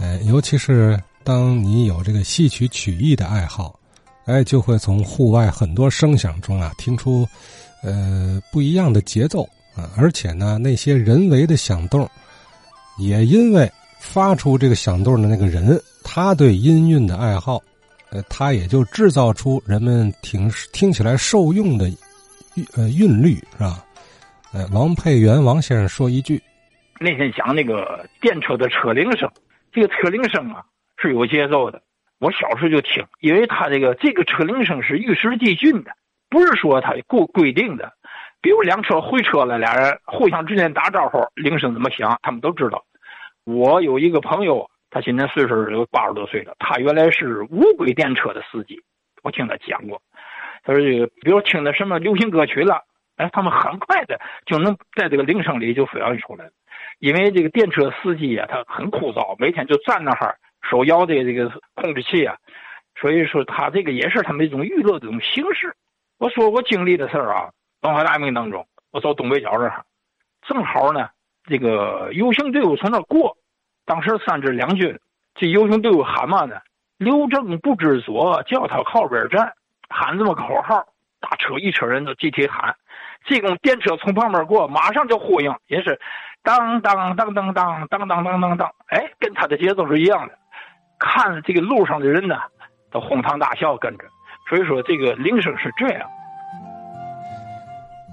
哎，尤其是当你有这个戏曲曲艺的爱好，哎，就会从户外很多声响中啊听出，呃，不一样的节奏啊，而且呢，那些人为的响动，也因为发出这个响动的那个人，他对音韵的爱好，呃，他也就制造出人们听听起来受用的韵呃韵律，是吧？呃，王佩元王先生说一句。那天讲那个电车的车铃声，这个车铃声啊是有节奏的。我小时候就听，因为他这个这个车铃声是与时俱进的，不是说他固规定的。比如两车会车了，俩人互相之间打招呼，铃声怎么响，他们都知道。我有一个朋友，他今年岁数有八十多岁了，他原来是无轨电车的司机，我听他讲过。他说这个，比如听的什么流行歌曲了，哎，他们很快的就能在这个铃声里就表现出来。因为这个电车司机啊，他很枯燥，每天就站那哈儿手摇的这个控制器啊，所以说他这个也是他们一种娱乐的一种形式。我说我经历的事儿啊，文化大革命当中，我走东北角这儿，正好呢，这个游行队伍从那过，当时三支两军，这游行队伍喊嘛呢？刘正不知所，叫他靠边站，喊这么口号，大车一车人都集体喊。这种电车从旁边过，马上就呼应，也是。当当当当当当当当当当，哎，跟他的节奏是一样的。看这个路上的人呢，都哄堂大笑跟着。所以说，这个铃声是这样。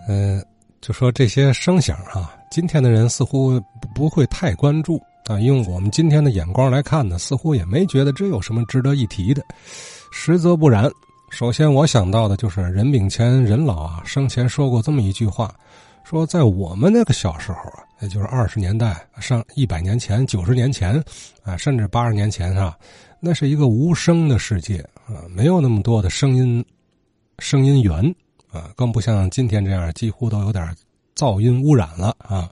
嗯，就说这些声响啊，今天的人似乎不会太关注啊。用我们今天的眼光来看呢，似乎也没觉得这有什么值得一提的。实则不然。首先，我想到的就是任炳乾任老啊，生前说过这么一句话。说，在我们那个小时候啊，就是二十年代上一百年前、九十年前，啊，甚至八十年前啊，那是一个无声的世界啊，没有那么多的声音、声音源啊，更不像今天这样，几乎都有点噪音污染了啊。